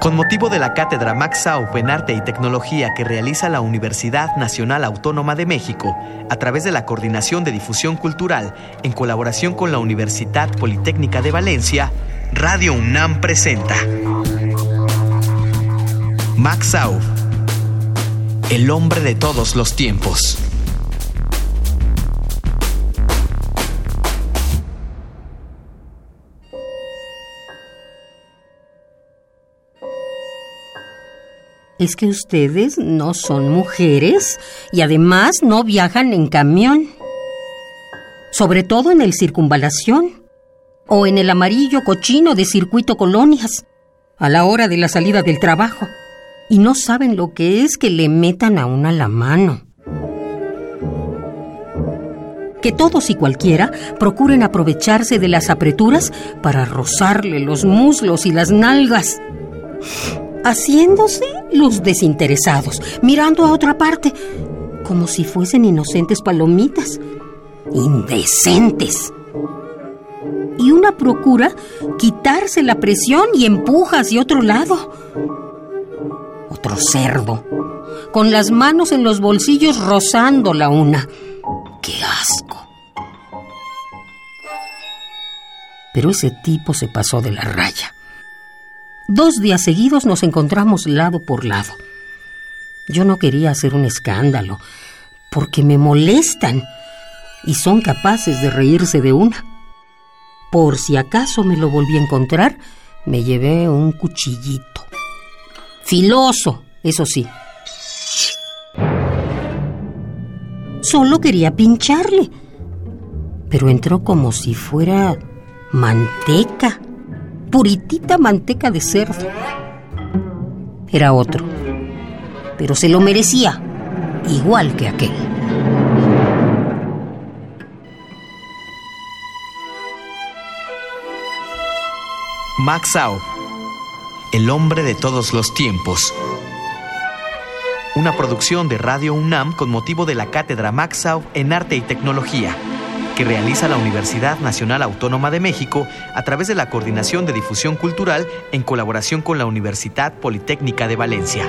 Con motivo de la cátedra Max Sauf en Arte y Tecnología que realiza la Universidad Nacional Autónoma de México a través de la Coordinación de Difusión Cultural en colaboración con la Universidad Politécnica de Valencia, Radio UNAM presenta Max el hombre de todos los tiempos. Es que ustedes no son mujeres y además no viajan en camión. Sobre todo en el circunvalación o en el amarillo cochino de circuito colonias a la hora de la salida del trabajo. Y no saben lo que es que le metan a una la mano. Que todos y cualquiera procuren aprovecharse de las apreturas para rozarle los muslos y las nalgas haciéndose los desinteresados, mirando a otra parte, como si fuesen inocentes palomitas. Indecentes. Y una procura quitarse la presión y empuja hacia otro lado. Otro cerdo, con las manos en los bolsillos rozando la una. ¡Qué asco! Pero ese tipo se pasó de la raya. Dos días seguidos nos encontramos lado por lado. Yo no quería hacer un escándalo, porque me molestan y son capaces de reírse de una. Por si acaso me lo volví a encontrar, me llevé un cuchillito. Filoso, eso sí. Solo quería pincharle, pero entró como si fuera manteca puritita manteca de cerdo. Era otro, pero se lo merecía, igual que aquel. Max el hombre de todos los tiempos. Una producción de Radio UNAM con motivo de la cátedra Max en Arte y Tecnología que realiza la Universidad Nacional Autónoma de México a través de la Coordinación de Difusión Cultural en colaboración con la Universidad Politécnica de Valencia.